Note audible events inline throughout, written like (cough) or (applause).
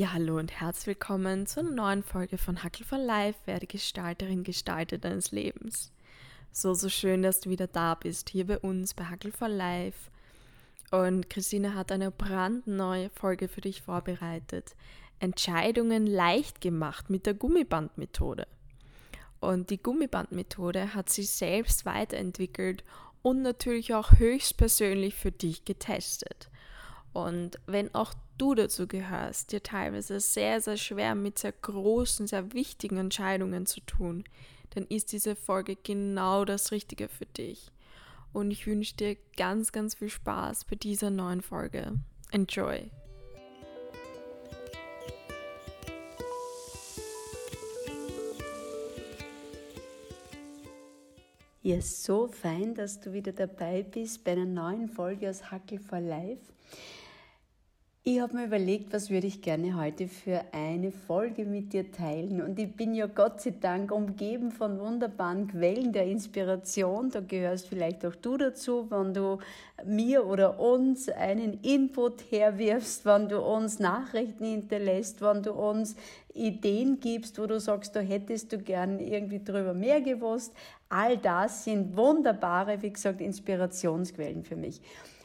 Ja, hallo und herzlich willkommen zu einer neuen Folge von Hackel for Life, werde Gestalterin, Gestalter deines Lebens. So, so schön, dass du wieder da bist, hier bei uns bei Hackel for Life. Und Christine hat eine brandneue Folge für dich vorbereitet. Entscheidungen leicht gemacht mit der Gummibandmethode. Und die Gummibandmethode hat sie selbst weiterentwickelt und natürlich auch höchstpersönlich für dich getestet. Und wenn auch du dazu gehörst, dir teilweise sehr, sehr schwer mit sehr großen, sehr wichtigen Entscheidungen zu tun, dann ist diese Folge genau das Richtige für dich. Und ich wünsche dir ganz, ganz viel Spaß bei dieser neuen Folge. Enjoy! Ja, so fein, dass du wieder dabei bist bei einer neuen Folge aus Hackel for Life. Ich habe mir überlegt, was würde ich gerne heute für eine Folge mit dir teilen. Und ich bin ja Gott sei Dank umgeben von wunderbaren Quellen der Inspiration. Da gehörst vielleicht auch du dazu, wenn du mir oder uns einen Input herwirfst, wenn du uns Nachrichten hinterlässt, wenn du uns Ideen gibst, wo du sagst, da hättest du gern irgendwie drüber mehr gewusst. All das sind wunderbare, wie gesagt, Inspirationsquellen für mich.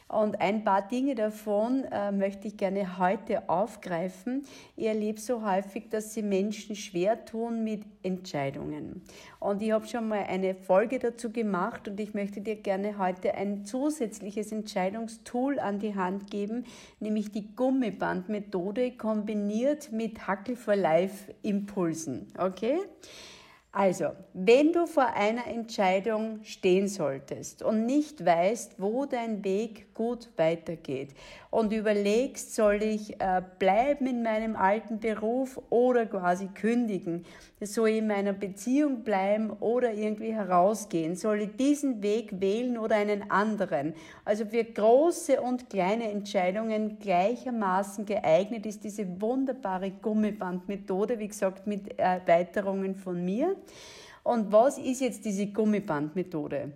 Und ein paar Dinge davon äh, möchte ich gerne heute aufgreifen. Ich erlebe so häufig, dass sie Menschen schwer tun mit Entscheidungen. Und ich habe schon mal eine Folge dazu gemacht und ich möchte dir gerne heute ein zusätzliches Entscheidungstool an die Hand geben, nämlich die Gummibandmethode kombiniert mit Hackel for Life Impulsen. Okay? Also, wenn du vor einer Entscheidung stehen solltest und nicht weißt, wo dein Weg gut weitergeht und überlegst, soll ich äh, bleiben in meinem alten Beruf oder quasi kündigen, soll ich in meiner Beziehung bleiben oder irgendwie herausgehen, soll ich diesen Weg wählen oder einen anderen. Also für große und kleine Entscheidungen gleichermaßen geeignet ist diese wunderbare Gummibandmethode, wie gesagt, mit Erweiterungen von mir. Und was ist jetzt diese Gummibandmethode?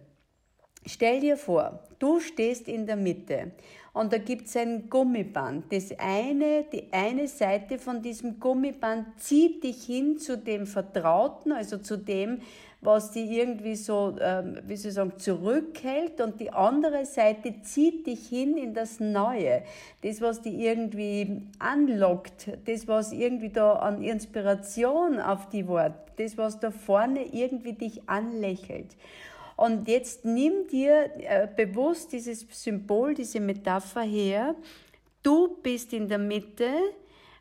Stell dir vor, du stehst in der Mitte und da gibt es ein Gummiband. Das eine, die eine Seite von diesem Gummiband zieht dich hin zu dem Vertrauten, also zu dem, was dich irgendwie so, ähm, wie soll ich sagen, zurückhält und die andere Seite zieht dich hin in das Neue. Das, was dich irgendwie anlockt, das, was irgendwie da an Inspiration auf die Wort, das, was da vorne irgendwie dich anlächelt. Und jetzt nimm dir äh, bewusst dieses Symbol, diese Metapher her. Du bist in der Mitte.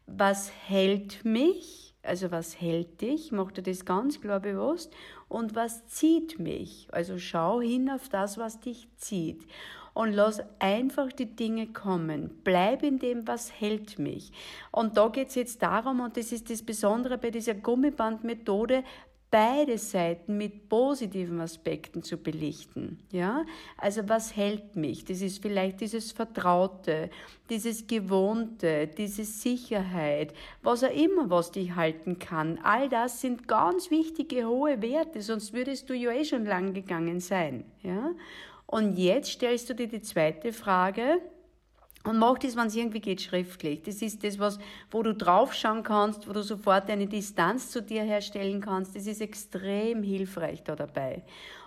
Was hält mich? Also was hält dich? Mach dir das ganz klar bewusst. Und was zieht mich? Also schau hin auf das, was dich zieht und lass einfach die Dinge kommen. Bleib in dem, was hält mich. Und da geht es jetzt darum, und das ist das Besondere bei dieser Gummibandmethode, beide Seiten mit positiven Aspekten zu belichten. Ja? Also was hält mich? Das ist vielleicht dieses Vertraute, dieses Gewohnte, diese Sicherheit, was auch immer, was dich halten kann. All das sind ganz wichtige, hohe Werte, sonst würdest du ja eh schon lang gegangen sein. Ja? Und jetzt stellst du dir die zweite Frage, und mach das, wenn es irgendwie geht, schriftlich. Das ist das, was, wo du draufschauen kannst, wo du sofort eine Distanz zu dir herstellen kannst. Das ist extrem hilfreich da dabei.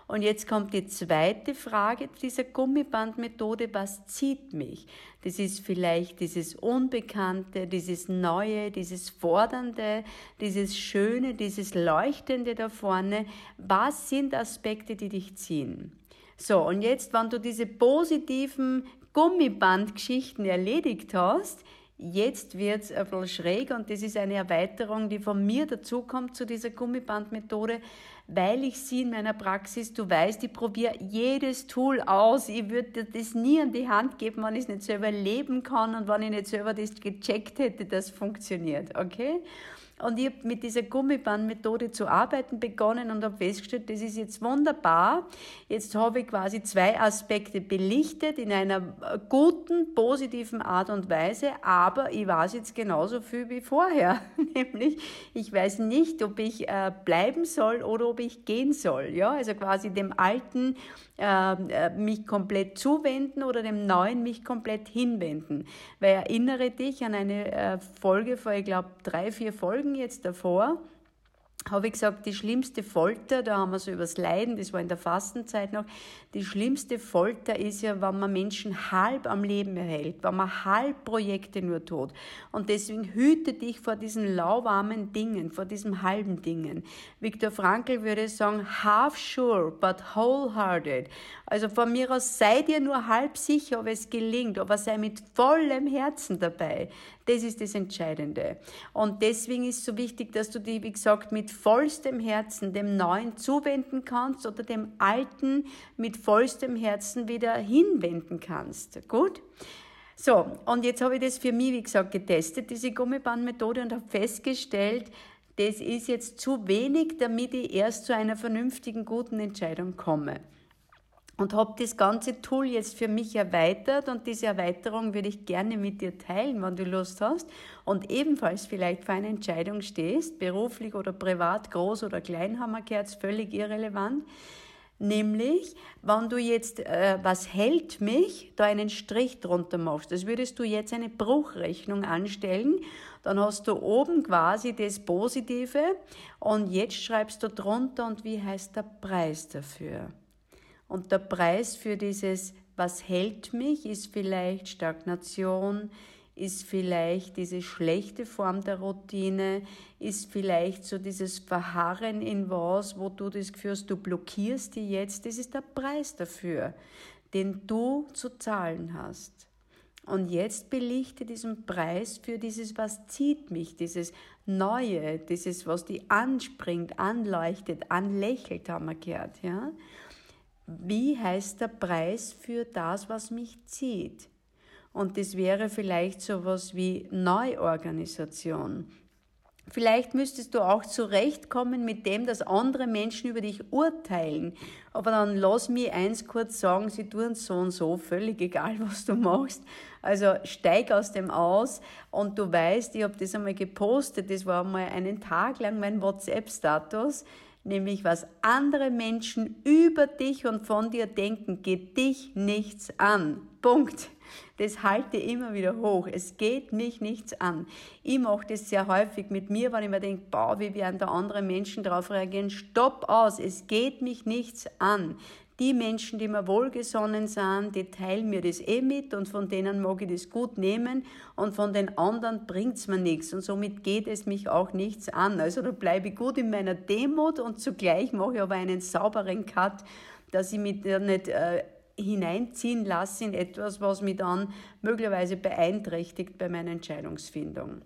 Und jetzt kommt die zweite Frage dieser Gummibandmethode. Was zieht mich? Das ist vielleicht dieses Unbekannte, dieses Neue, dieses Fordernde, dieses Schöne, dieses Leuchtende da vorne. Was sind Aspekte, die dich ziehen? So, und jetzt, wenn du diese positiven Gummibandgeschichten erledigt hast, jetzt wird es ein bisschen schräg und das ist eine Erweiterung, die von mir dazukommt zu dieser Gummibandmethode, weil ich sie in meiner Praxis, du weißt, ich probiere jedes Tool aus. Ich würde das nie an die Hand geben, wenn ich es nicht selber leben kann und wenn ich nicht selber das gecheckt hätte, das funktioniert, okay? Und ich habe mit dieser Gummibandmethode zu arbeiten begonnen und habe festgestellt, das ist jetzt wunderbar. Jetzt habe ich quasi zwei Aspekte belichtet in einer guten, positiven Art und Weise, aber ich weiß jetzt genauso viel wie vorher. (laughs) Nämlich, ich weiß nicht, ob ich äh, bleiben soll oder ob ich gehen soll. Ja? Also quasi dem Alten äh, mich komplett zuwenden oder dem Neuen mich komplett hinwenden. Weil erinnere dich an eine äh, Folge vor, ich glaube, drei, vier Folgen jetzt davor, habe ich gesagt, die schlimmste Folter, da haben wir so übers Leiden, das war in der Fastenzeit noch, die schlimmste Folter ist ja, wenn man Menschen halb am Leben erhält, wenn man halb Projekte nur tut. Und deswegen hüte dich vor diesen lauwarmen Dingen, vor diesen halben Dingen. Viktor Frankl würde sagen, half sure, but wholehearted. Also von mir aus sei dir nur halb sicher, ob es gelingt, aber sei mit vollem Herzen dabei. Das ist das Entscheidende. Und deswegen ist es so wichtig, dass du dich, wie gesagt, mit vollstem Herzen dem Neuen zuwenden kannst oder dem Alten mit vollstem Herzen wieder hinwenden kannst. Gut? So, und jetzt habe ich das für mich, wie gesagt, getestet, diese Gummibandmethode, und habe festgestellt, das ist jetzt zu wenig, damit ich erst zu einer vernünftigen, guten Entscheidung komme. Und habe das ganze Tool jetzt für mich erweitert und diese Erweiterung würde ich gerne mit dir teilen, wenn du Lust hast und ebenfalls vielleicht für eine Entscheidung stehst, beruflich oder privat, groß oder klein, haben wir gehört, völlig irrelevant. Nämlich, wenn du jetzt, äh, was hält mich, da einen Strich drunter machst, das würdest du jetzt eine Bruchrechnung anstellen, dann hast du oben quasi das Positive und jetzt schreibst du drunter und wie heißt der Preis dafür. Und der Preis für dieses, was hält mich, ist vielleicht Stagnation, ist vielleicht diese schlechte Form der Routine, ist vielleicht so dieses Verharren in was, wo du das Gefühl hast, du blockierst die jetzt. Das ist der Preis dafür, den du zu zahlen hast. Und jetzt belichte diesen Preis für dieses, was zieht mich, dieses Neue, dieses, was die anspringt, anleuchtet, anlächelt, haben wir gehört, ja. Wie heißt der Preis für das, was mich zieht? Und das wäre vielleicht so etwas wie Neuorganisation. Vielleicht müsstest du auch zurechtkommen mit dem, dass andere Menschen über dich urteilen. Aber dann lass mich eins kurz sagen, sie tun so und so, völlig egal, (laughs) was du machst. Also steig aus dem aus und du weißt, ich habe das einmal gepostet, das war mal einen Tag lang mein WhatsApp-Status nämlich was andere Menschen über dich und von dir denken, geht dich nichts an. Punkt. Das halte ich immer wieder hoch. Es geht mich nichts an. Ich mache das sehr häufig mit mir, wenn ich mir denke, boah, wie werden da andere Menschen darauf reagieren. Stopp aus, es geht mich nichts an die Menschen, die mir wohlgesonnen sind, die teilen mir das eh mit und von denen mag ich das gut nehmen und von den anderen bringt's mir nichts und somit geht es mich auch nichts an. Also da bleibe ich gut in meiner Demut und zugleich mache ich aber einen sauberen Cut, dass ich mich da nicht äh, hineinziehen lasse in etwas, was mich dann möglicherweise beeinträchtigt bei meiner Entscheidungsfindung.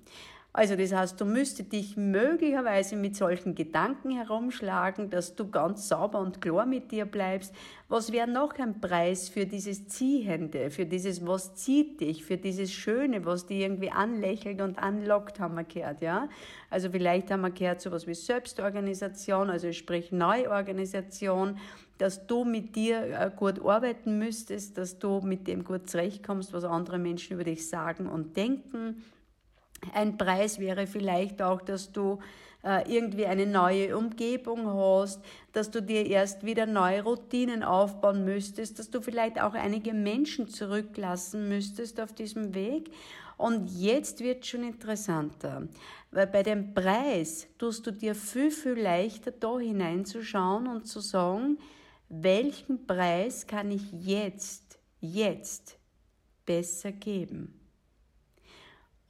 Also das heißt, du müsstest dich möglicherweise mit solchen Gedanken herumschlagen, dass du ganz sauber und klar mit dir bleibst. Was wäre noch ein Preis für dieses Ziehende, für dieses, was zieht dich, für dieses Schöne, was dich irgendwie anlächelt und anlockt, haben wir gehört, ja? Also vielleicht haben wir gehört sowas wie Selbstorganisation, also sprich Neuorganisation, dass du mit dir äh, gut arbeiten müsstest, dass du mit dem gut zurechtkommst, was andere Menschen über dich sagen und denken ein Preis wäre vielleicht auch, dass du äh, irgendwie eine neue Umgebung hast, dass du dir erst wieder neue Routinen aufbauen müsstest, dass du vielleicht auch einige Menschen zurücklassen müsstest auf diesem Weg. Und jetzt wird schon interessanter, weil bei dem Preis tust du dir viel, viel leichter da hineinzuschauen und zu sagen, welchen Preis kann ich jetzt, jetzt besser geben.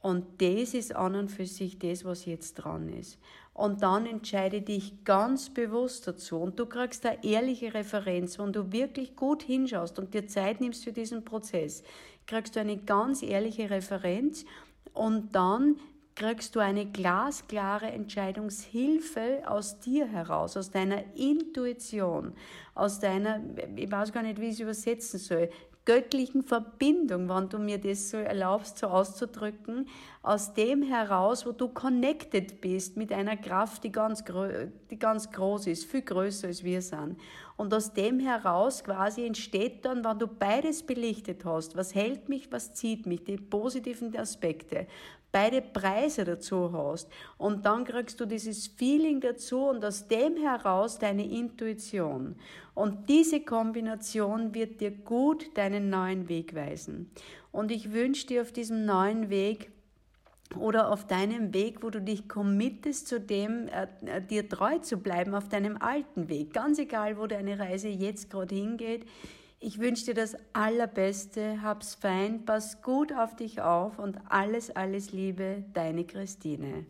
Und das ist an und für sich das, was jetzt dran ist. Und dann entscheide dich ganz bewusst dazu. Und du kriegst eine ehrliche Referenz, wenn du wirklich gut hinschaust und dir Zeit nimmst für diesen Prozess, kriegst du eine ganz ehrliche Referenz und dann kriegst du eine glasklare Entscheidungshilfe aus dir heraus, aus deiner Intuition, aus deiner, ich weiß gar nicht, wie ich es übersetzen soll, göttlichen Verbindung, wenn du mir das so erlaubst, so auszudrücken, aus dem heraus, wo du connected bist mit einer Kraft, die ganz, die ganz groß ist, viel größer als wir sind. Und aus dem heraus quasi entsteht dann, wenn du beides belichtet hast, was hält mich, was zieht mich, die positiven Aspekte, beide Preise dazu hast und dann kriegst du dieses Feeling dazu und aus dem heraus deine Intuition. Und diese Kombination wird dir gut deinen neuen Weg weisen. Und ich wünsche dir auf diesem neuen Weg, oder auf deinem Weg, wo du dich committest, zu dem äh, äh, dir treu zu bleiben, auf deinem alten Weg. Ganz egal, wo deine Reise jetzt gerade hingeht. Ich wünsche dir das Allerbeste, hab's fein, pass gut auf dich auf und alles, alles Liebe, deine Christine.